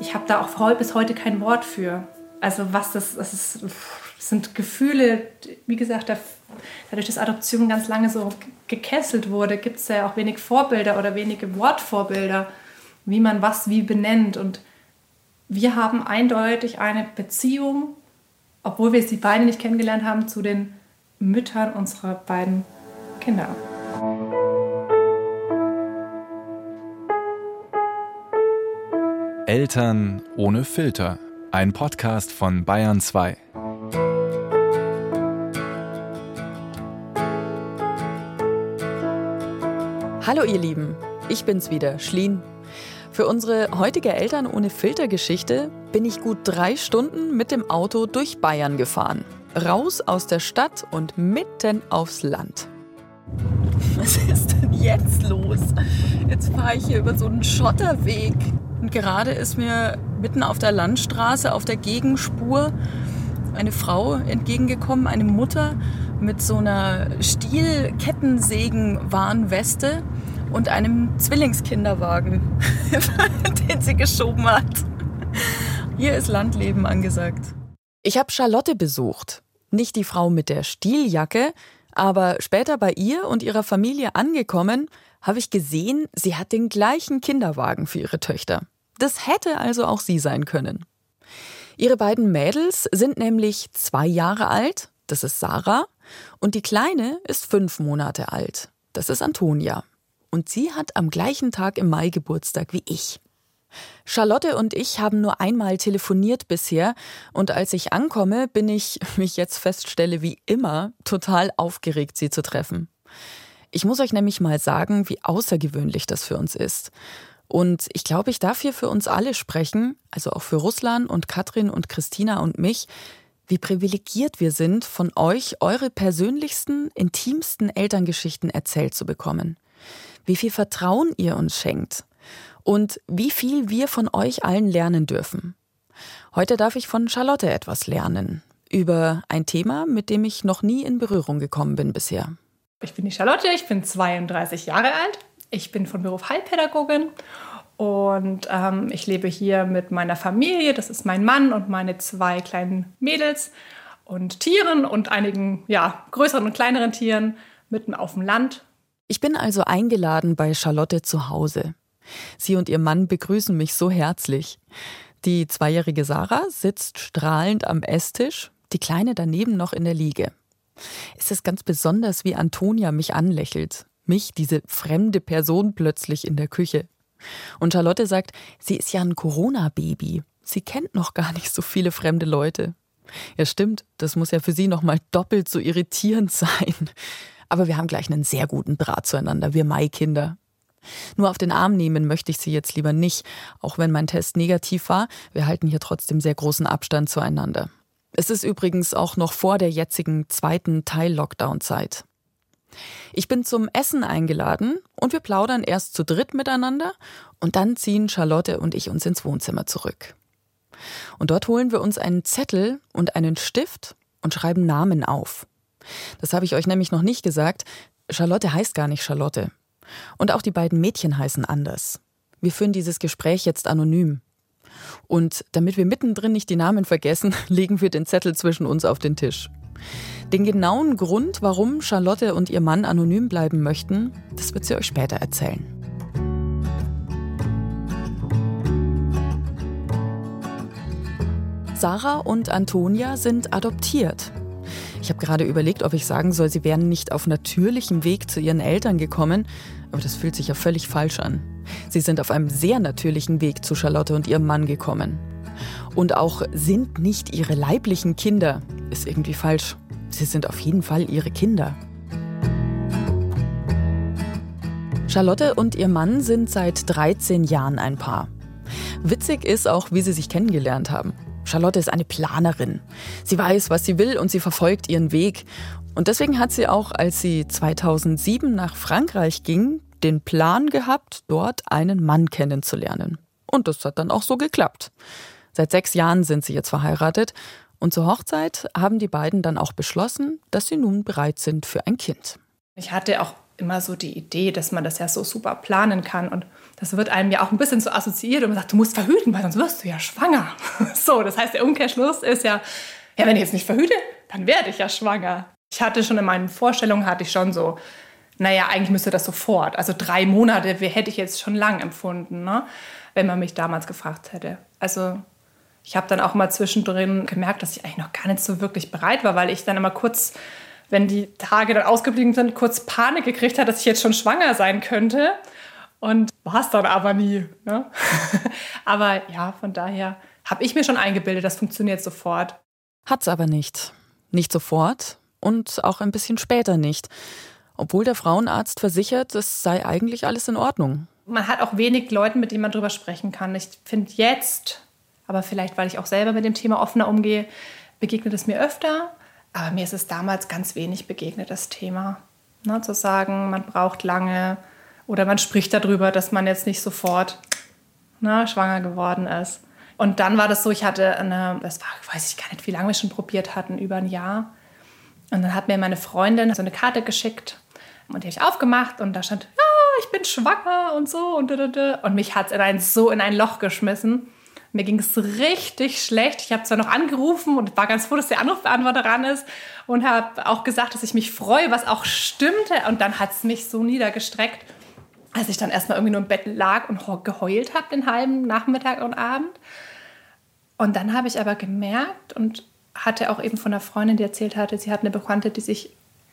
ich habe da auch bis heute kein Wort für. Also was das, das, ist, das sind Gefühle, wie gesagt, dadurch, dass Adoption ganz lange so gekesselt wurde, gibt es ja auch wenig Vorbilder oder wenige Wortvorbilder, wie man was wie benennt. Und wir haben eindeutig eine Beziehung, obwohl wir sie beide nicht kennengelernt haben, zu den Müttern unserer beiden Kinder. Eltern ohne Filter. Ein Podcast von Bayern 2. Hallo ihr Lieben, ich bin's wieder, Schlien. Für unsere heutige Eltern ohne Filter Geschichte bin ich gut drei Stunden mit dem Auto durch Bayern gefahren. Raus aus der Stadt und mitten aufs Land. Was ist denn jetzt los? Jetzt fahre ich hier über so einen Schotterweg. Und gerade ist mir mitten auf der Landstraße, auf der Gegenspur, eine Frau entgegengekommen, eine Mutter mit so einer Stiel-Kettensägen-Warnweste und einem Zwillingskinderwagen, den sie geschoben hat. Hier ist Landleben angesagt. Ich habe Charlotte besucht. Nicht die Frau mit der Stieljacke, aber später bei ihr und ihrer Familie angekommen, habe ich gesehen, sie hat den gleichen Kinderwagen für ihre Töchter. Das hätte also auch sie sein können. Ihre beiden Mädels sind nämlich zwei Jahre alt, das ist Sarah, und die Kleine ist fünf Monate alt, das ist Antonia. Und sie hat am gleichen Tag im Mai Geburtstag wie ich. Charlotte und ich haben nur einmal telefoniert bisher und als ich ankomme, bin ich, wie ich jetzt feststelle, wie immer, total aufgeregt, sie zu treffen. Ich muss euch nämlich mal sagen, wie außergewöhnlich das für uns ist. Und ich glaube, ich darf hier für uns alle sprechen, also auch für Russland und Katrin und Christina und mich, wie privilegiert wir sind, von euch eure persönlichsten, intimsten Elterngeschichten erzählt zu bekommen. Wie viel Vertrauen ihr uns schenkt und wie viel wir von euch allen lernen dürfen. Heute darf ich von Charlotte etwas lernen über ein Thema, mit dem ich noch nie in Berührung gekommen bin bisher. Ich bin die Charlotte, ich bin 32 Jahre alt. Ich bin von Beruf Heilpädagogin und ähm, ich lebe hier mit meiner Familie. Das ist mein Mann und meine zwei kleinen Mädels und Tieren und einigen ja, größeren und kleineren Tieren mitten auf dem Land. Ich bin also eingeladen bei Charlotte zu Hause. Sie und ihr Mann begrüßen mich so herzlich. Die zweijährige Sarah sitzt strahlend am Esstisch, die Kleine daneben noch in der Liege. Es ist ganz besonders, wie Antonia mich anlächelt. Mich, diese fremde Person, plötzlich in der Küche. Und Charlotte sagt, sie ist ja ein Corona-Baby. Sie kennt noch gar nicht so viele fremde Leute. Ja, stimmt, das muss ja für sie noch mal doppelt so irritierend sein. Aber wir haben gleich einen sehr guten Draht zueinander, wir Mai-Kinder. Nur auf den Arm nehmen möchte ich sie jetzt lieber nicht, auch wenn mein Test negativ war. Wir halten hier trotzdem sehr großen Abstand zueinander. Es ist übrigens auch noch vor der jetzigen zweiten Teil-Lockdown-Zeit. Ich bin zum Essen eingeladen und wir plaudern erst zu dritt miteinander und dann ziehen Charlotte und ich uns ins Wohnzimmer zurück. Und dort holen wir uns einen Zettel und einen Stift und schreiben Namen auf. Das habe ich euch nämlich noch nicht gesagt. Charlotte heißt gar nicht Charlotte. Und auch die beiden Mädchen heißen anders. Wir führen dieses Gespräch jetzt anonym. Und damit wir mittendrin nicht die Namen vergessen, legen wir den Zettel zwischen uns auf den Tisch. Den genauen Grund, warum Charlotte und ihr Mann anonym bleiben möchten, das wird sie euch später erzählen. Sarah und Antonia sind adoptiert. Ich habe gerade überlegt, ob ich sagen soll, sie wären nicht auf natürlichem Weg zu ihren Eltern gekommen, aber das fühlt sich ja völlig falsch an. Sie sind auf einem sehr natürlichen Weg zu Charlotte und ihrem Mann gekommen. Und auch sind nicht ihre leiblichen Kinder, ist irgendwie falsch. Sie sind auf jeden Fall ihre Kinder. Charlotte und ihr Mann sind seit 13 Jahren ein Paar. Witzig ist auch, wie sie sich kennengelernt haben. Charlotte ist eine Planerin. Sie weiß, was sie will und sie verfolgt ihren Weg. Und deswegen hat sie auch, als sie 2007 nach Frankreich ging, den Plan gehabt, dort einen Mann kennenzulernen. Und das hat dann auch so geklappt. Seit sechs Jahren sind sie jetzt verheiratet und zur Hochzeit haben die beiden dann auch beschlossen, dass sie nun bereit sind für ein Kind. Ich hatte auch immer so die Idee, dass man das ja so super planen kann. Und das wird einem ja auch ein bisschen so assoziiert und man sagt, du musst verhüten, weil sonst wirst du ja schwanger. So, das heißt, der Umkehrschluss ist ja, ja, wenn ich jetzt nicht verhüte, dann werde ich ja schwanger. Ich hatte schon in meinen Vorstellungen, hatte ich schon so, naja, eigentlich müsste das sofort. Also drei Monate hätte ich jetzt schon lang empfunden, ne? wenn man mich damals gefragt hätte. Also ich habe dann auch mal zwischendrin gemerkt, dass ich eigentlich noch gar nicht so wirklich bereit war, weil ich dann immer kurz, wenn die Tage dann ausgeblieben sind, kurz Panik gekriegt habe, dass ich jetzt schon schwanger sein könnte. Und war es dann aber nie. Ne? aber ja, von daher habe ich mir schon eingebildet, das funktioniert sofort. Hat's aber nicht. Nicht sofort und auch ein bisschen später nicht. Obwohl der Frauenarzt versichert, es sei eigentlich alles in Ordnung. Man hat auch wenig Leute, mit denen man darüber sprechen kann. Ich finde jetzt, aber vielleicht, weil ich auch selber mit dem Thema offener umgehe, begegnet es mir öfter. Aber mir ist es damals ganz wenig begegnet, das Thema. Ne, zu sagen, man braucht lange oder man spricht darüber, dass man jetzt nicht sofort ne, schwanger geworden ist. Und dann war das so, ich hatte eine, das war, weiß ich gar nicht, wie lange wir schon probiert hatten, über ein Jahr. Und dann hat mir meine Freundin so eine Karte geschickt und die habe ich aufgemacht und da stand, ja, ich bin schwanger und so und und mich hat es so in ein Loch geschmissen. Mir ging es richtig schlecht. Ich habe zwar noch angerufen und war ganz froh, dass der Anrufbeantworter ran ist und habe auch gesagt, dass ich mich freue, was auch stimmte. Und dann hat es mich so niedergestreckt, als ich dann erstmal irgendwie nur im Bett lag und geheult habe den halben Nachmittag und Abend. Und dann habe ich aber gemerkt und hatte auch eben von einer Freundin, die erzählt hatte, sie hat eine Bekannte, die sich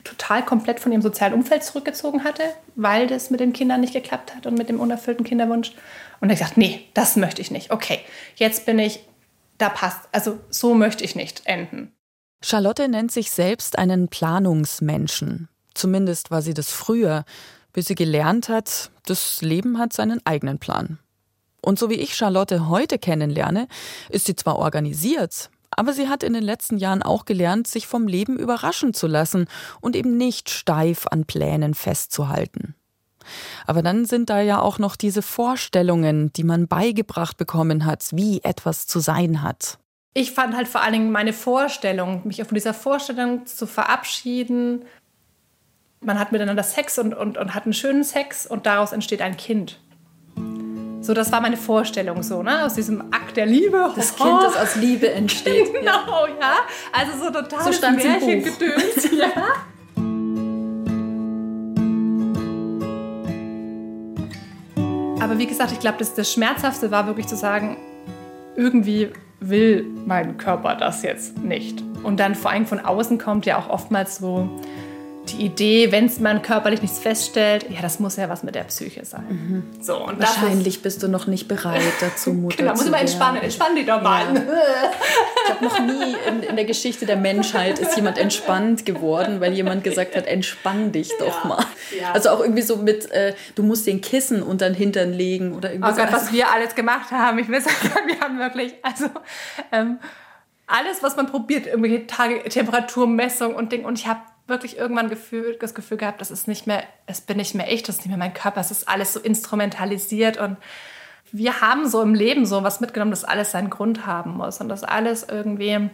total komplett von ihrem sozialen Umfeld zurückgezogen hatte, weil das mit den Kindern nicht geklappt hat und mit dem unerfüllten Kinderwunsch. Und ich gesagt, nee, das möchte ich nicht. Okay, jetzt bin ich, da passt. Also so möchte ich nicht enden. Charlotte nennt sich selbst einen Planungsmenschen. Zumindest war sie das früher, bis sie gelernt hat, das Leben hat seinen eigenen Plan. Und so wie ich Charlotte heute kennenlerne, ist sie zwar organisiert, aber sie hat in den letzten Jahren auch gelernt, sich vom Leben überraschen zu lassen und eben nicht steif an Plänen festzuhalten. Aber dann sind da ja auch noch diese Vorstellungen, die man beigebracht bekommen hat, wie etwas zu sein hat. Ich fand halt vor allen Dingen meine Vorstellung, mich von dieser Vorstellung zu verabschieden. Man hat miteinander Sex und, und, und hat einen schönen Sex und daraus entsteht ein Kind. So, das war meine Vorstellung so, ne? Aus diesem Akt der Liebe. Das oh. Kind, das aus Liebe entsteht. genau, ja. Also so total so stand Märchengedöns. ja. Aber wie gesagt, ich glaube, das, das Schmerzhafte war wirklich zu sagen, irgendwie will mein Körper das jetzt nicht. Und dann vor allem von außen kommt ja auch oftmals so, die Idee, wenn man körperlich nichts feststellt, ja, das muss ja was mit der Psyche sein. Mhm. So, und Wahrscheinlich ist, bist du noch nicht bereit dazu, Mutter genau, muss mal entspannen. Entspann dich doch mal. Ja. Ich habe noch nie in, in, der Geschichte der Menschheit ist jemand entspannt geworden, weil jemand gesagt hat, entspann dich doch ja. mal. Ja. Also auch irgendwie so mit, äh, du musst den Kissen unter den Hintern legen oder irgendwas. Oh Gott, was wir alles gemacht haben. Ich will sagen, wir haben wirklich, also ähm, alles, was man probiert, irgendwelche Tage, Temperaturmessung und Ding. Und ich habe wirklich irgendwann Gefühl, das Gefühl gehabt, das ist nicht mehr, es bin nicht mehr ich, das ist nicht mehr mein Körper, es ist alles so instrumentalisiert und wir haben so im Leben so was mitgenommen, dass alles seinen Grund haben muss und dass alles irgendwie,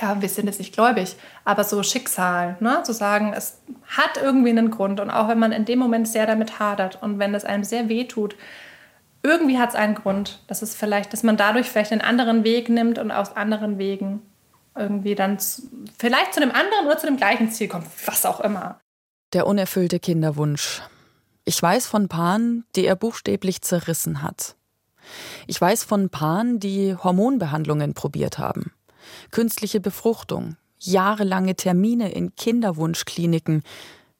ja, wir sind jetzt nicht gläubig, aber so Schicksal, ne? zu sagen, es hat irgendwie einen Grund und auch wenn man in dem Moment sehr damit hadert und wenn es einem sehr weh tut, irgendwie hat es einen Grund, dass es vielleicht, dass man dadurch vielleicht einen anderen Weg nimmt und aus anderen Wegen irgendwie dann zu, vielleicht zu einem anderen oder zu dem gleichen Ziel kommt, was auch immer. Der unerfüllte Kinderwunsch. Ich weiß von Paaren, die er buchstäblich zerrissen hat. Ich weiß von Paaren, die Hormonbehandlungen probiert haben. Künstliche Befruchtung, jahrelange Termine in Kinderwunschkliniken,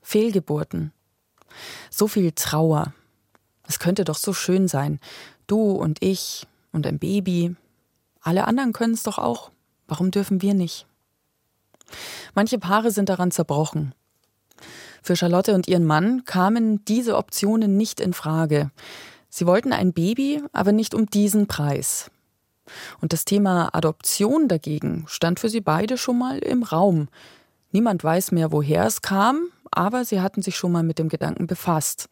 Fehlgeburten. So viel Trauer. Es könnte doch so schön sein. Du und ich und ein Baby. Alle anderen können es doch auch. Warum dürfen wir nicht? Manche Paare sind daran zerbrochen. Für Charlotte und ihren Mann kamen diese Optionen nicht in Frage. Sie wollten ein Baby, aber nicht um diesen Preis. Und das Thema Adoption dagegen stand für sie beide schon mal im Raum. Niemand weiß mehr, woher es kam, aber sie hatten sich schon mal mit dem Gedanken befasst.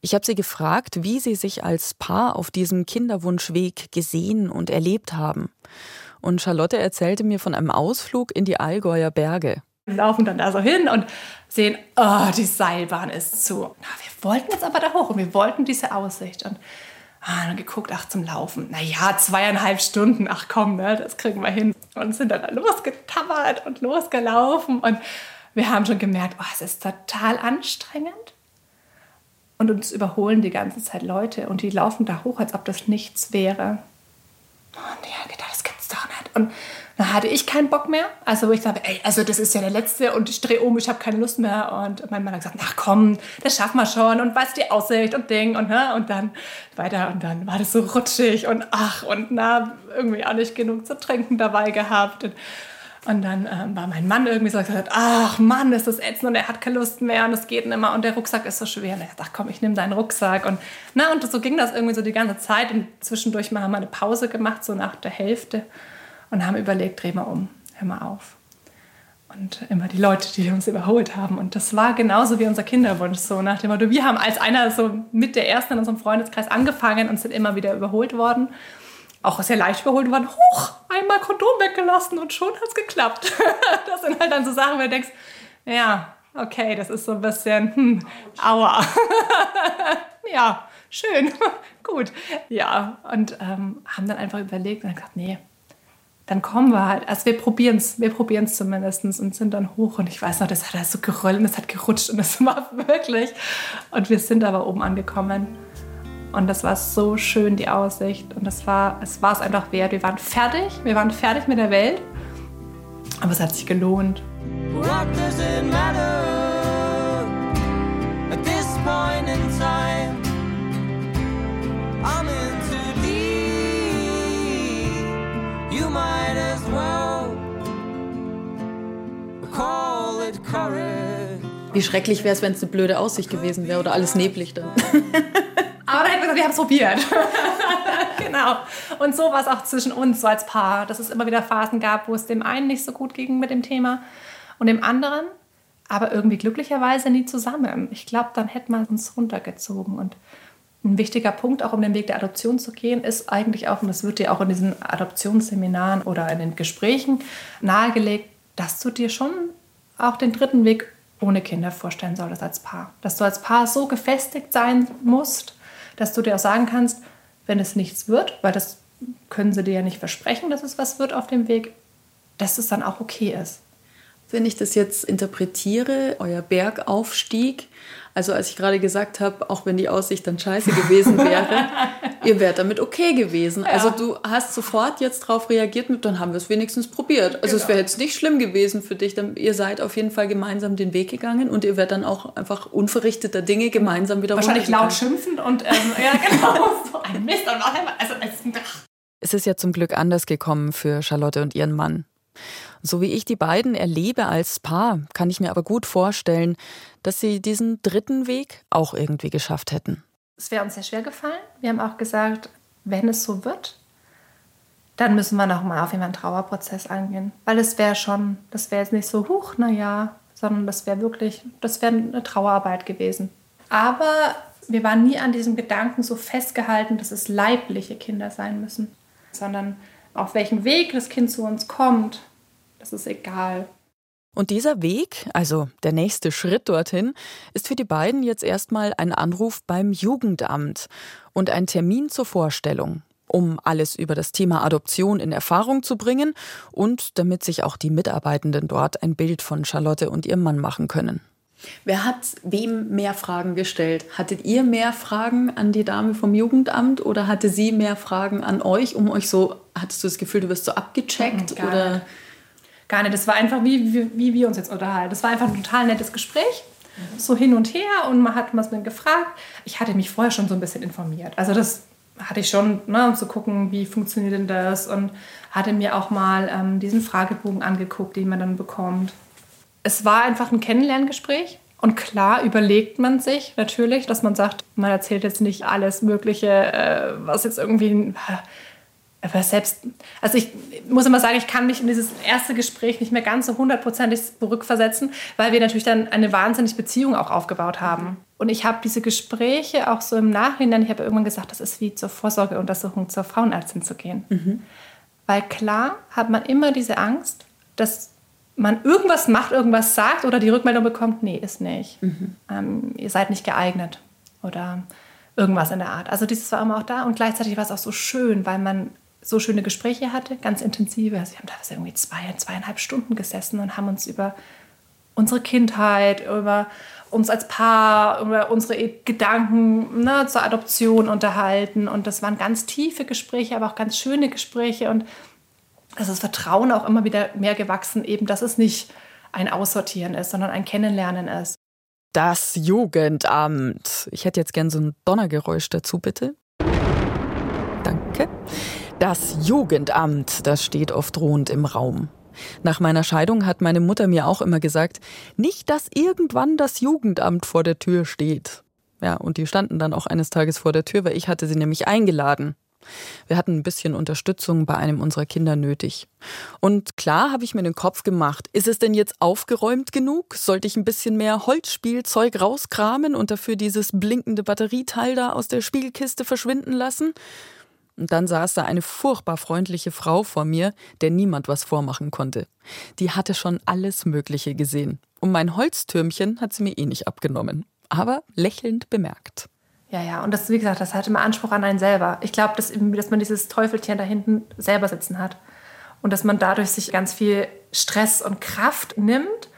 Ich habe sie gefragt, wie sie sich als Paar auf diesem Kinderwunschweg gesehen und erlebt haben. Und Charlotte erzählte mir von einem Ausflug in die Allgäuer Berge. Wir laufen dann da so hin und sehen, oh, die Seilbahn ist zu. wir wollten jetzt aber da hoch und wir wollten diese Aussicht. Und ah, dann geguckt, ach, zum Laufen. Naja, zweieinhalb Stunden, ach komm, ne, das kriegen wir hin. Und sind dann losgetabbert und losgelaufen. Und wir haben schon gemerkt, oh, es ist total anstrengend. Und uns überholen die ganze Zeit Leute und die laufen da hoch, als ob das nichts wäre. Und die haben gedacht, Und dann hatte ich keinen Bock mehr. Also wo ich sage, ey, also das ist ja der letzte und ich drehe um, ich habe keine Lust mehr. Und mein Mann hat gesagt, ach komm, das schaffen wir schon und was die Aussicht und Ding und ne? und dann weiter und dann war das so rutschig und ach und na, irgendwie auch nicht genug zu trinken dabei gehabt. Und, und dann ähm, war mein Mann irgendwie so gesagt, ach Mann, ist das ätzend und er hat keine Lust mehr und es geht nicht mehr und der Rucksack ist so schwer. Und er sagt, ach komm, ich nehme deinen Rucksack. Und, na, und so ging das irgendwie so die ganze Zeit. Und zwischendurch mal haben wir eine Pause gemacht, so nach der Hälfte und haben überlegt, dreh mal um, hör mal auf. Und immer die Leute, die uns überholt haben. Und das war genauso wie unser Kinderwunsch. So nach dem Motto, wir haben als einer so mit der ersten in unserem Freundeskreis angefangen und sind immer wieder überholt worden. Auch sehr leicht überholt worden. Huch, einmal Kondom weggelassen und schon hat es geklappt. das sind halt dann so Sachen, wo du denkst, ja, okay, das ist so ein bisschen, hm, aua. ja, schön, gut. Ja, und ähm, haben dann einfach überlegt und gesagt, nee, dann kommen wir halt. Also wir probieren es, wir probieren es zumindest und sind dann hoch. Und ich weiß noch, das hat halt so gerollt und es hat gerutscht und es war wirklich. Und wir sind aber oben angekommen. Und das war so schön, die Aussicht. Und das war, es war es einfach wert. Wir waren fertig, wir waren fertig mit der Welt. Aber es hat sich gelohnt. What does it matter at this point Wie schrecklich wäre es, wenn es eine blöde Aussicht gewesen wäre oder alles neblig dann. Aber dann hätten wir gesagt, wir haben es probiert. genau. Und so war es auch zwischen uns, so als Paar, dass es immer wieder Phasen gab, wo es dem einen nicht so gut ging mit dem Thema und dem anderen, aber irgendwie glücklicherweise nie zusammen. Ich glaube, dann hätte man uns runtergezogen und ein wichtiger Punkt, auch um den Weg der Adoption zu gehen, ist eigentlich auch, und das wird dir auch in diesen Adoptionsseminaren oder in den Gesprächen nahegelegt, dass du dir schon auch den dritten Weg ohne Kinder vorstellen solltest als Paar. Dass du als Paar so gefestigt sein musst, dass du dir auch sagen kannst, wenn es nichts wird, weil das können sie dir ja nicht versprechen, dass es was wird auf dem Weg, dass es dann auch okay ist. Wenn ich das jetzt interpretiere, euer Bergaufstieg, also als ich gerade gesagt habe, auch wenn die Aussicht dann scheiße gewesen wäre, ihr wärt damit okay gewesen. Ja. Also du hast sofort jetzt darauf reagiert mit, dann haben wir es wenigstens probiert. Also genau. es wäre jetzt nicht schlimm gewesen für dich. Dann, ihr seid auf jeden Fall gemeinsam den Weg gegangen und ihr werdet dann auch einfach unverrichteter Dinge gemeinsam wieder Wahrscheinlich laut schimpfen und ähm, ja genau, so ein Mist. Und also, es ist ja zum Glück anders gekommen für Charlotte und ihren Mann. So wie ich die beiden erlebe als Paar, kann ich mir aber gut vorstellen, dass sie diesen dritten Weg auch irgendwie geschafft hätten. Es wäre uns sehr schwer gefallen. Wir haben auch gesagt, wenn es so wird, dann müssen wir nochmal auf einen Trauerprozess angehen. Weil es wäre schon, das wäre jetzt nicht so, huch, naja, sondern das wäre wirklich, das wäre eine Trauerarbeit gewesen. Aber wir waren nie an diesem Gedanken so festgehalten, dass es leibliche Kinder sein müssen, sondern auf welchem Weg das Kind zu uns kommt, das ist egal. Und dieser Weg, also der nächste Schritt dorthin, ist für die beiden jetzt erstmal ein Anruf beim Jugendamt und ein Termin zur Vorstellung, um alles über das Thema Adoption in Erfahrung zu bringen und damit sich auch die Mitarbeitenden dort ein Bild von Charlotte und ihrem Mann machen können. Wer hat wem mehr Fragen gestellt? Hattet ihr mehr Fragen an die Dame vom Jugendamt oder hatte sie mehr Fragen an euch, um euch so, hattest du das Gefühl, du wirst so abgecheckt? Gar oder? Gar nicht. Das war einfach, wie, wie, wie wir uns jetzt unterhalten. Das war einfach ein total nettes Gespräch. So hin und her und man hat was mir gefragt. Ich hatte mich vorher schon so ein bisschen informiert. Also das hatte ich schon, ne, um zu gucken, wie funktioniert denn das und hatte mir auch mal ähm, diesen Fragebogen angeguckt, den man dann bekommt. Es war einfach ein Kennenlerngespräch und klar überlegt man sich natürlich, dass man sagt, man erzählt jetzt nicht alles Mögliche, äh, was jetzt irgendwie aber selbst, also ich muss immer sagen, ich kann mich in dieses erste Gespräch nicht mehr ganz so hundertprozentig zurückversetzen, weil wir natürlich dann eine wahnsinnige Beziehung auch aufgebaut haben. Und ich habe diese Gespräche auch so im Nachhinein, ich habe irgendwann gesagt, das ist wie zur Vorsorgeuntersuchung zur Frauenärztin zu gehen. Mhm. Weil klar hat man immer diese Angst, dass man irgendwas macht, irgendwas sagt oder die Rückmeldung bekommt, nee, ist nicht. Mhm. Ähm, ihr seid nicht geeignet oder irgendwas in der Art. Also dieses war immer auch da und gleichzeitig war es auch so schön, weil man so schöne Gespräche hatte, ganz intensive. Also wir haben teilweise irgendwie zwei, zweieinhalb Stunden gesessen und haben uns über unsere Kindheit, über uns als Paar, über unsere Gedanken ne, zur Adoption unterhalten. Und das waren ganz tiefe Gespräche, aber auch ganz schöne Gespräche. Und das ist Vertrauen auch immer wieder mehr gewachsen, eben, dass es nicht ein Aussortieren ist, sondern ein Kennenlernen ist. Das Jugendamt. Ich hätte jetzt gern so ein Donnergeräusch dazu, bitte. Danke. Das Jugendamt, das steht oft drohend im Raum. Nach meiner Scheidung hat meine Mutter mir auch immer gesagt, nicht, dass irgendwann das Jugendamt vor der Tür steht. Ja, und die standen dann auch eines Tages vor der Tür, weil ich hatte sie nämlich eingeladen. Wir hatten ein bisschen Unterstützung bei einem unserer Kinder nötig. Und klar habe ich mir den Kopf gemacht, ist es denn jetzt aufgeräumt genug? Sollte ich ein bisschen mehr Holzspielzeug rauskramen und dafür dieses blinkende Batterieteil da aus der Spielkiste verschwinden lassen? Und dann saß da eine furchtbar freundliche Frau vor mir, der niemand was vormachen konnte. Die hatte schon alles Mögliche gesehen. Und mein Holztürmchen hat sie mir eh nicht abgenommen. Aber lächelnd bemerkt. Ja, ja, und das, wie gesagt, das hat immer Anspruch an einen selber. Ich glaube, dass, dass man dieses Teufelchen da hinten selber sitzen hat. Und dass man dadurch sich ganz viel Stress und Kraft nimmt,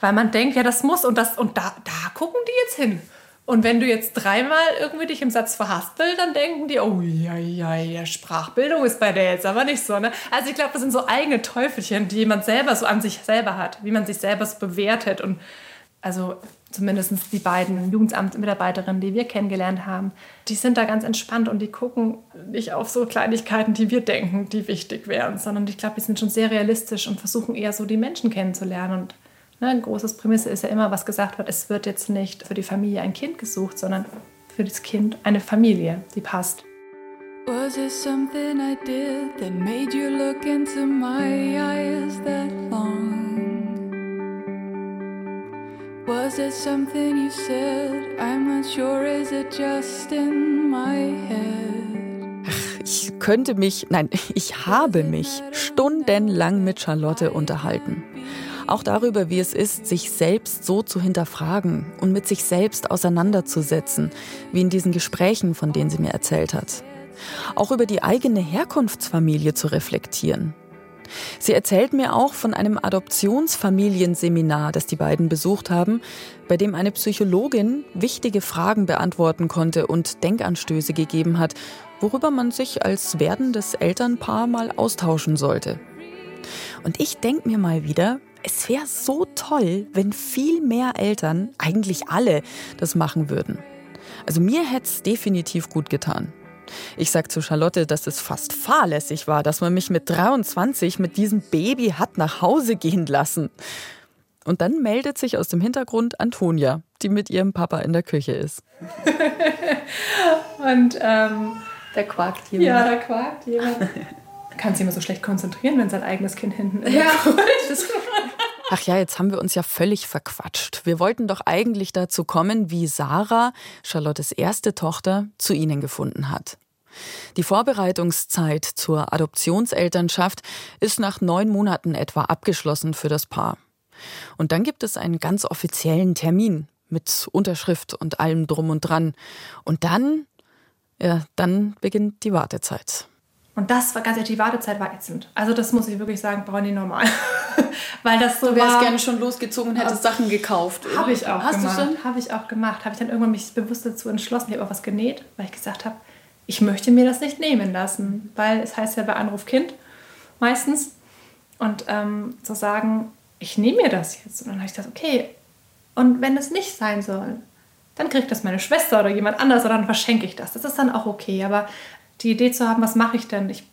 weil man denkt, ja, das muss und das und da, da gucken die jetzt hin. Und wenn du jetzt dreimal irgendwie dich im Satz verhaspelst, dann denken die, oh ja, ja, ja, Sprachbildung ist bei der jetzt aber nicht so. Ne? Also ich glaube, das sind so eigene Teufelchen, die man selber so an sich selber hat, wie man sich selber so bewertet. Und also zumindest die beiden Jugendamtsmitarbeiterinnen, die wir kennengelernt haben, die sind da ganz entspannt und die gucken nicht auf so Kleinigkeiten, die wir denken, die wichtig wären, sondern ich glaube, die sind schon sehr realistisch und versuchen eher so die Menschen kennenzulernen und Ne, ein großes Prämisse ist ja immer, was gesagt wird, es wird jetzt nicht für die Familie ein Kind gesucht, sondern für das Kind eine Familie, die passt. Was it something I did that made you look into my eyes that long? Was it something you said? I'm not sure, is it just in my head? Ach, ich könnte mich, nein, ich habe mich stundenlang mit Charlotte unterhalten. Auch darüber, wie es ist, sich selbst so zu hinterfragen und mit sich selbst auseinanderzusetzen, wie in diesen Gesprächen, von denen sie mir erzählt hat. Auch über die eigene Herkunftsfamilie zu reflektieren. Sie erzählt mir auch von einem Adoptionsfamilienseminar, das die beiden besucht haben, bei dem eine Psychologin wichtige Fragen beantworten konnte und Denkanstöße gegeben hat, worüber man sich als werdendes Elternpaar mal austauschen sollte. Und ich denke mir mal wieder, es wäre so toll, wenn viel mehr Eltern, eigentlich alle, das machen würden. Also mir hätte es definitiv gut getan. Ich sag zu Charlotte, dass es fast fahrlässig war, dass man mich mit 23 mit diesem Baby hat nach Hause gehen lassen. Und dann meldet sich aus dem Hintergrund Antonia, die mit ihrem Papa in der Küche ist. Und ähm, da quakt jemand. Ja, da quakt jemand. kann sich immer so schlecht konzentrieren, wenn sein eigenes Kind hinten ist. Ja. Ach ja, jetzt haben wir uns ja völlig verquatscht. Wir wollten doch eigentlich dazu kommen, wie Sarah, Charlottes erste Tochter, zu ihnen gefunden hat. Die Vorbereitungszeit zur Adoptionselternschaft ist nach neun Monaten etwa abgeschlossen für das Paar. Und dann gibt es einen ganz offiziellen Termin mit Unterschrift und allem drum und dran. Und dann, ja, dann beginnt die Wartezeit. Und das war ganz ehrlich, die Wartezeit war ätzend. Also das muss ich wirklich sagen, brauche ich normal. Weil das so Du wärst war, gerne schon losgezogen und hättest ja. Sachen gekauft. Habe ich auch Hast gemacht. Habe ich auch gemacht. Habe ich dann irgendwann mich bewusst dazu entschlossen. Ich habe auch was genäht, weil ich gesagt habe, ich möchte mir das nicht nehmen lassen. Weil es heißt ja bei Anruf Kind meistens. Und ähm, zu sagen, ich nehme mir das jetzt. Und dann habe ich gesagt, okay, und wenn es nicht sein soll, dann kriegt das meine Schwester oder jemand anders oder dann verschenke ich das. Das ist dann auch okay. Aber die Idee zu haben, was mache ich denn? Ich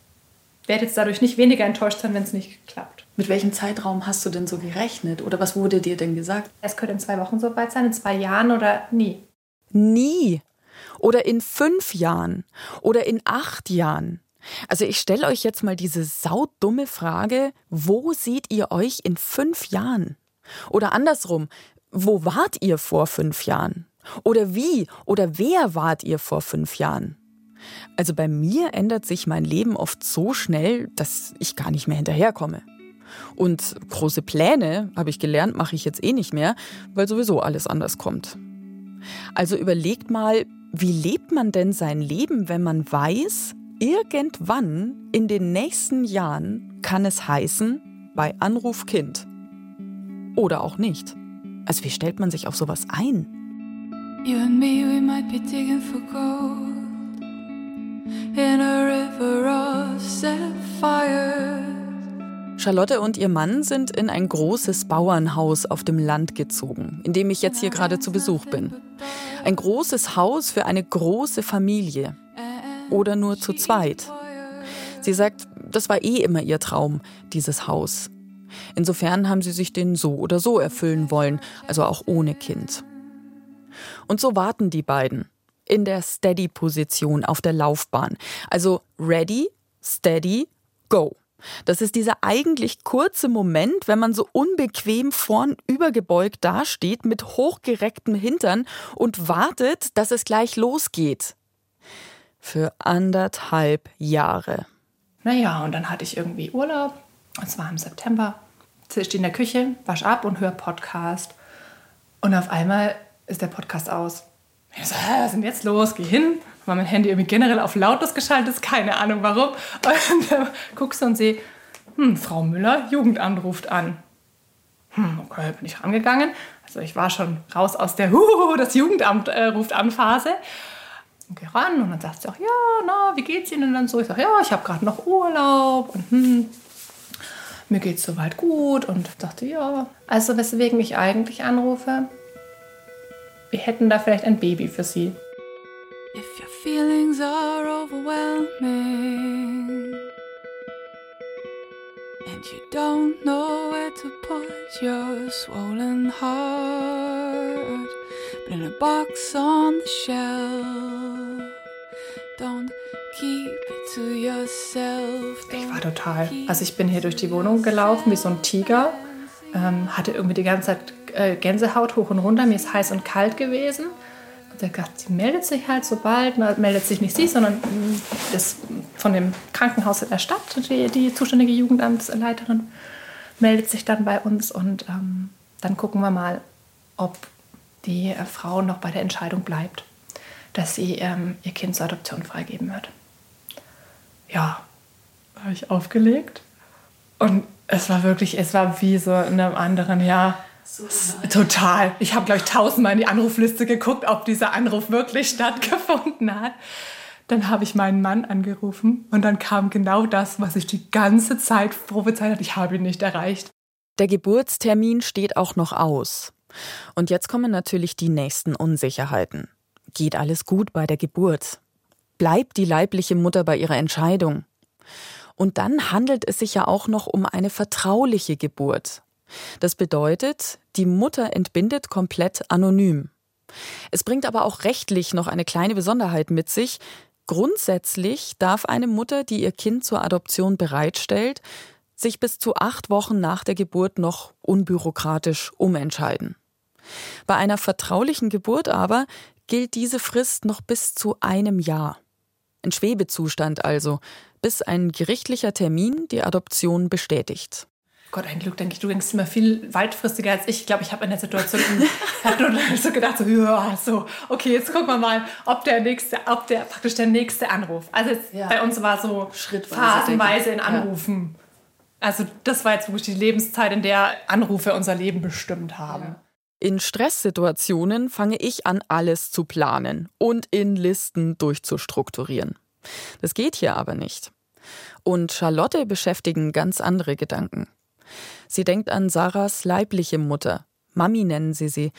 werde jetzt dadurch nicht weniger enttäuscht sein, wenn es nicht klappt. Mit welchem Zeitraum hast du denn so gerechnet oder was wurde dir denn gesagt? Es könnte in zwei Wochen soweit sein, in zwei Jahren oder nie. Nie. Oder in fünf Jahren. Oder in acht Jahren. Also ich stelle euch jetzt mal diese saudumme Frage, wo seht ihr euch in fünf Jahren? Oder andersrum, wo wart ihr vor fünf Jahren? Oder wie oder wer wart ihr vor fünf Jahren? Also bei mir ändert sich mein Leben oft so schnell, dass ich gar nicht mehr hinterherkomme. Und große Pläne, habe ich gelernt, mache ich jetzt eh nicht mehr, weil sowieso alles anders kommt. Also überlegt mal, wie lebt man denn sein Leben, wenn man weiß, irgendwann in den nächsten Jahren kann es heißen, bei Anruf Kind. Oder auch nicht. Also wie stellt man sich auf sowas ein? You and me, we might be digging for gold Charlotte und ihr Mann sind in ein großes Bauernhaus auf dem Land gezogen, in dem ich jetzt hier gerade zu Besuch bin. Ein großes Haus für eine große Familie. Oder nur zu zweit. Sie sagt, das war eh immer ihr Traum, dieses Haus. Insofern haben sie sich den so oder so erfüllen wollen, also auch ohne Kind. Und so warten die beiden in der Steady-Position auf der Laufbahn. Also ready, steady, go. Das ist dieser eigentlich kurze Moment, wenn man so unbequem vorn übergebeugt dasteht mit hochgerecktem Hintern und wartet, dass es gleich losgeht. Für anderthalb Jahre. Naja, und dann hatte ich irgendwie Urlaub. Es war im September. Ich stehe in der Küche, wasch ab und höre Podcast. Und auf einmal ist der Podcast aus. Ich so, was ist denn jetzt los? Geh hin. War mein Handy irgendwie generell auf lautlos geschaltet ist, keine Ahnung warum. Und dann guckst du und sehe, hm, Frau Müller, Jugendamt ruft an. Hm, okay, bin ich rangegangen. Also ich war schon raus aus der Huhu, das Jugendamt äh, ruft an Phase. Und geh ran und dann sagt sie auch, ja, na, wie geht's Ihnen dann so? Ich sage, ja, ich habe gerade noch Urlaub und hm, mir geht's soweit gut und dachte, ja. Also weswegen ich eigentlich anrufe, wir hätten da vielleicht ein Baby für sie. If your feelings are overwhelming and you don't know where to put your swollen heart, but in a box on the shelf, don't keep it to yourself. Ich war total. Also ich bin hier durch die Wohnung gelaufen wie so ein Tiger, ähm, hatte irgendwie die ganze Zeit äh, Gänsehaut hoch und runter. Mir ist heiß und kalt gewesen. Und der Gott, sie meldet sich halt sobald, meldet sich nicht sie, sondern das von dem Krankenhaus in der Stadt, die, die zuständige Jugendamtsleiterin, meldet sich dann bei uns und ähm, dann gucken wir mal, ob die äh, Frau noch bei der Entscheidung bleibt, dass sie ähm, ihr Kind zur Adoption freigeben wird. Ja, habe ich aufgelegt und es war wirklich, es war wie so in einem anderen Jahr so Total. Ich habe, glaube ich, tausendmal in die Anrufliste geguckt, ob dieser Anruf wirklich stattgefunden hat. Dann habe ich meinen Mann angerufen und dann kam genau das, was ich die ganze Zeit prophezeit habe. Ich habe ihn nicht erreicht. Der Geburtstermin steht auch noch aus. Und jetzt kommen natürlich die nächsten Unsicherheiten. Geht alles gut bei der Geburt? Bleibt die leibliche Mutter bei ihrer Entscheidung? Und dann handelt es sich ja auch noch um eine vertrauliche Geburt. Das bedeutet, die Mutter entbindet komplett anonym. Es bringt aber auch rechtlich noch eine kleine Besonderheit mit sich. Grundsätzlich darf eine Mutter, die ihr Kind zur Adoption bereitstellt, sich bis zu acht Wochen nach der Geburt noch unbürokratisch umentscheiden. Bei einer vertraulichen Geburt aber gilt diese Frist noch bis zu einem Jahr. Ein Schwebezustand also, bis ein gerichtlicher Termin die Adoption bestätigt. Gott, ein Glück, denke ich, du denkst immer viel weitfristiger als ich. Ich glaube, ich habe in der Situation so gedacht, so, ja, so, okay, jetzt gucken wir mal, ob der nächste, ob der praktisch der nächste Anruf. Also jetzt, ja. bei uns war so Schrittweise phasenweise in Anrufen. Ja. Also das war jetzt wirklich die Lebenszeit, in der Anrufe unser Leben bestimmt haben. Ja. In Stresssituationen fange ich an, alles zu planen und in Listen durchzustrukturieren. Das geht hier aber nicht. Und Charlotte beschäftigen ganz andere Gedanken. Sie denkt an Sarahs leibliche Mutter, Mami nennen sie sie,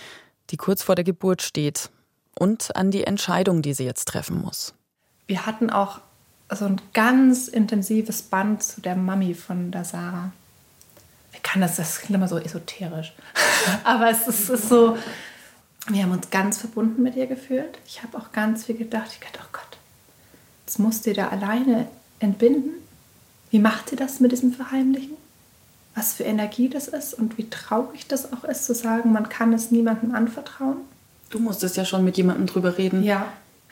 die kurz vor der Geburt steht, und an die Entscheidung, die sie jetzt treffen muss. Wir hatten auch so ein ganz intensives Band zu der Mami von der Sarah. Ich kann das, das klingt immer so esoterisch. Aber es ist, ist, so, wir haben uns ganz verbunden mit ihr gefühlt. Ich habe auch ganz viel gedacht. Ich dachte, oh Gott, jetzt musst du da alleine entbinden. Wie macht sie das mit diesem Verheimlichen? Was für Energie das ist und wie traurig das auch ist, zu sagen, man kann es niemandem anvertrauen. Du musstest ja schon mit jemandem drüber reden. Ja.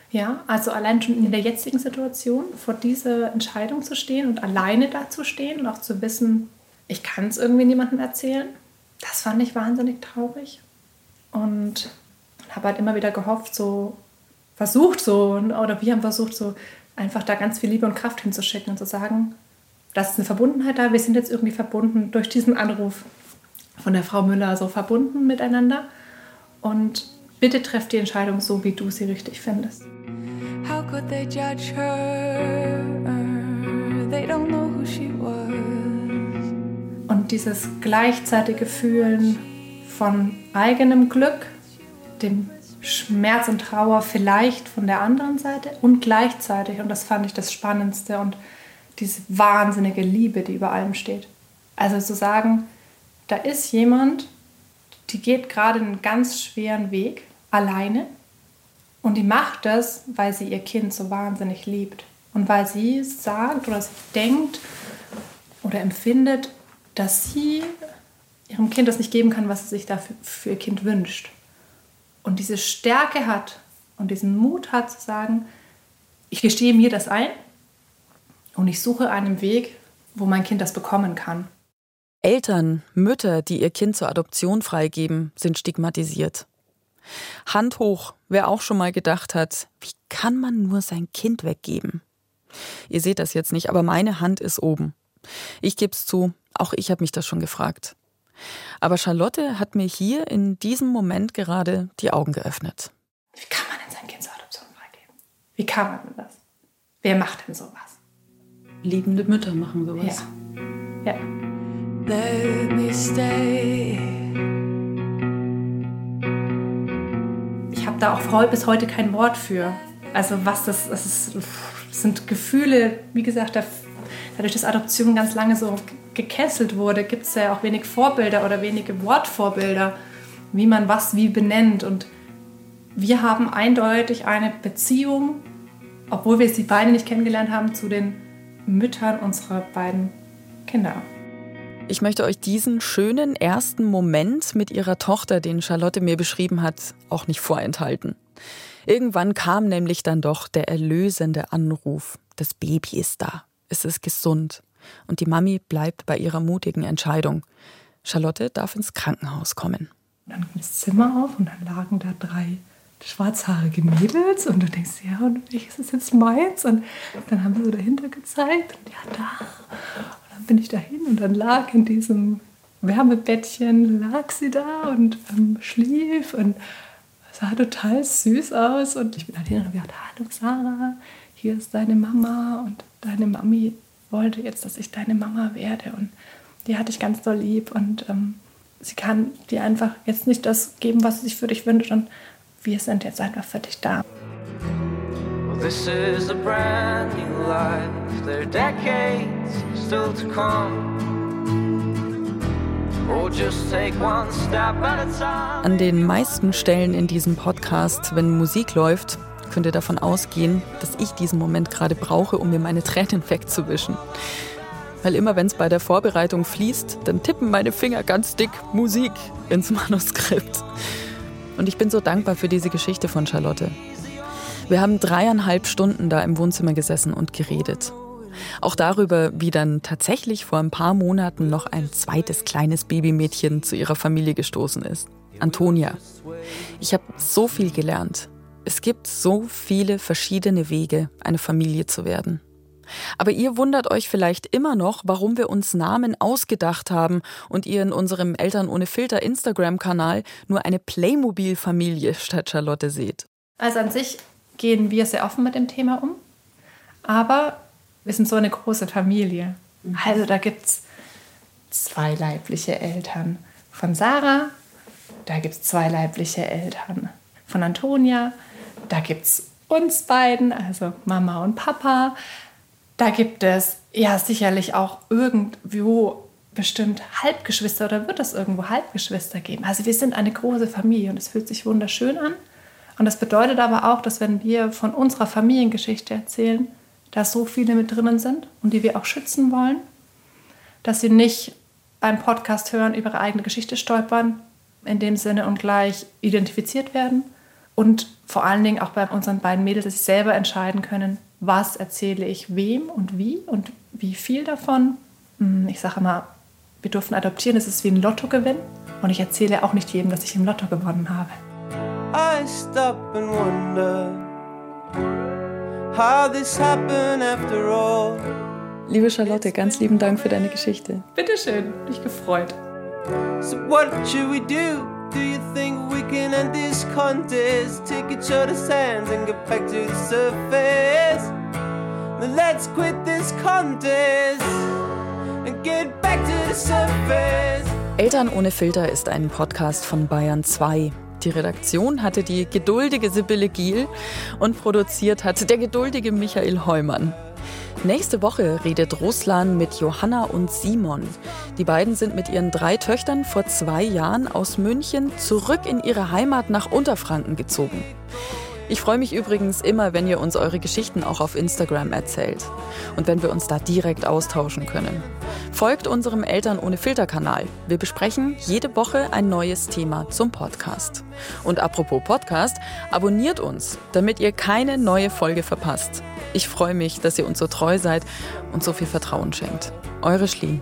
Ja, also allein schon in der jetzigen Situation vor dieser Entscheidung zu stehen und alleine da zu stehen und auch zu wissen, ich kann es irgendwie niemandem erzählen. Das fand ich wahnsinnig traurig. Und habe halt immer wieder gehofft, so versucht so, oder wir haben versucht, so einfach da ganz viel Liebe und Kraft hinzuschicken und zu sagen, das ist eine Verbundenheit da, wir sind jetzt irgendwie verbunden durch diesen Anruf von der Frau Müller, so verbunden miteinander. Und bitte treff die Entscheidung so, wie du sie richtig findest. How could they judge her? They don't know who she was. Und dieses gleichzeitige Fühlen von eigenem Glück, dem Schmerz und Trauer vielleicht von der anderen Seite und gleichzeitig, und das fand ich das Spannendste und diese wahnsinnige Liebe, die über allem steht. Also zu sagen, da ist jemand, die geht gerade einen ganz schweren Weg alleine und die macht das, weil sie ihr Kind so wahnsinnig liebt und weil sie sagt oder sie denkt oder empfindet, dass sie ihrem Kind das nicht geben kann, was sie sich dafür für ihr Kind wünscht und diese Stärke hat und diesen Mut hat zu sagen, ich gestehe mir das ein und ich suche einen Weg, wo mein Kind das bekommen kann. Eltern, Mütter, die ihr Kind zur Adoption freigeben, sind stigmatisiert. Hand hoch, wer auch schon mal gedacht hat, wie kann man nur sein Kind weggeben? Ihr seht das jetzt nicht, aber meine Hand ist oben. Ich gebe es zu, auch ich habe mich das schon gefragt. Aber Charlotte hat mir hier in diesem Moment gerade die Augen geöffnet. Wie kann man denn sein Kind zur Adoption freigeben? Wie kann man denn das? Wer macht denn sowas? Liebende Mütter machen sowas. Ja. ja. Let me stay. Ich habe da auch bis heute kein Wort für. Also was das, das, ist, das sind Gefühle, wie gesagt, dadurch, dass Adoption ganz lange so gekesselt wurde, gibt es ja auch wenig Vorbilder oder wenige Wortvorbilder, wie man was wie benennt. Und wir haben eindeutig eine Beziehung, obwohl wir sie beide nicht kennengelernt haben, zu den Müttern unserer beiden Kinder. Ich möchte euch diesen schönen ersten Moment mit ihrer Tochter, den Charlotte mir beschrieben hat, auch nicht vorenthalten. Irgendwann kam nämlich dann doch der erlösende Anruf. Das Baby ist da. Es ist gesund und die Mami bleibt bei ihrer mutigen Entscheidung. Charlotte darf ins Krankenhaus kommen. Dann ging das Zimmer auf und dann lagen da drei schwarzhaarige Mädels und du denkst, ja, und welches ist jetzt meins? Und dann haben sie so dahinter gezeigt. Und ja, da. Und dann bin ich dahin. Und dann lag in diesem Wärmebettchen, lag sie da und ähm, schlief. Und sah total süß aus. Und ich bin dann hin und habe gesagt, hallo Sarah, hier ist deine Mama. Und deine Mami wollte jetzt, dass ich deine Mama werde. Und die hatte ich ganz doll lieb. Und ähm, sie kann dir einfach jetzt nicht das geben, was sie sich für dich wünscht. Und wir sind jetzt einfach für dich da. Well, this is a brand new life. There are decades still to come. An den meisten Stellen in diesem Podcast, wenn Musik läuft, könnt ihr davon ausgehen, dass ich diesen Moment gerade brauche, um mir meine Tränen wegzuwischen. Weil immer wenn es bei der Vorbereitung fließt, dann tippen meine Finger ganz dick Musik ins Manuskript. Und ich bin so dankbar für diese Geschichte von Charlotte. Wir haben dreieinhalb Stunden da im Wohnzimmer gesessen und geredet. Auch darüber, wie dann tatsächlich vor ein paar Monaten noch ein zweites kleines Babymädchen zu ihrer Familie gestoßen ist. Antonia. Ich habe so viel gelernt. Es gibt so viele verschiedene Wege, eine Familie zu werden. Aber ihr wundert euch vielleicht immer noch, warum wir uns Namen ausgedacht haben und ihr in unserem Eltern ohne Filter Instagram-Kanal nur eine Playmobil-Familie statt Charlotte seht. Also an sich gehen wir sehr offen mit dem Thema um, aber wir sind so eine große Familie. Also da gibt es zwei leibliche Eltern von Sarah, da gibt es zwei leibliche Eltern von Antonia, da gibt es uns beiden, also Mama und Papa. Da gibt es ja sicherlich auch irgendwo bestimmt Halbgeschwister oder wird es irgendwo Halbgeschwister geben. Also wir sind eine große Familie und es fühlt sich wunderschön an. Und das bedeutet aber auch, dass wenn wir von unserer Familiengeschichte erzählen, da so viele mit drinnen sind und die wir auch schützen wollen, dass sie nicht beim Podcast hören über ihre eigene Geschichte stolpern, in dem Sinne und gleich identifiziert werden, und vor allen Dingen auch bei unseren beiden Mädels, dass sie selber entscheiden können, was erzähle ich wem und wie und wie viel davon. Hm, ich sage immer, Wir durften adoptieren, es ist wie ein Lottogewinn. Und ich erzähle auch nicht jedem, dass ich im Lotto gewonnen habe. I stop and wonder how this happened after all. Liebe Charlotte, ganz lieben Dank für deine Geschichte. Bitteschön, mich gefreut. So what should we do? Do you think we can end this contest? Take each other's hands and get back to the surface. Then let's quit this contest and get back to the surface. Eltern ohne Filter ist ein Podcast von Bayern 2. Die Redaktion hatte die geduldige Sibylle Giel und produziert hat der geduldige Michael Heumann. Nächste Woche redet Ruslan mit Johanna und Simon. Die beiden sind mit ihren drei Töchtern vor zwei Jahren aus München zurück in ihre Heimat nach Unterfranken gezogen. Ich freue mich übrigens immer, wenn ihr uns eure Geschichten auch auf Instagram erzählt und wenn wir uns da direkt austauschen können. Folgt unserem Eltern ohne Filter-Kanal. Wir besprechen jede Woche ein neues Thema zum Podcast. Und apropos Podcast, abonniert uns, damit ihr keine neue Folge verpasst. Ich freue mich, dass ihr uns so treu seid und so viel Vertrauen schenkt. Eure Schlie.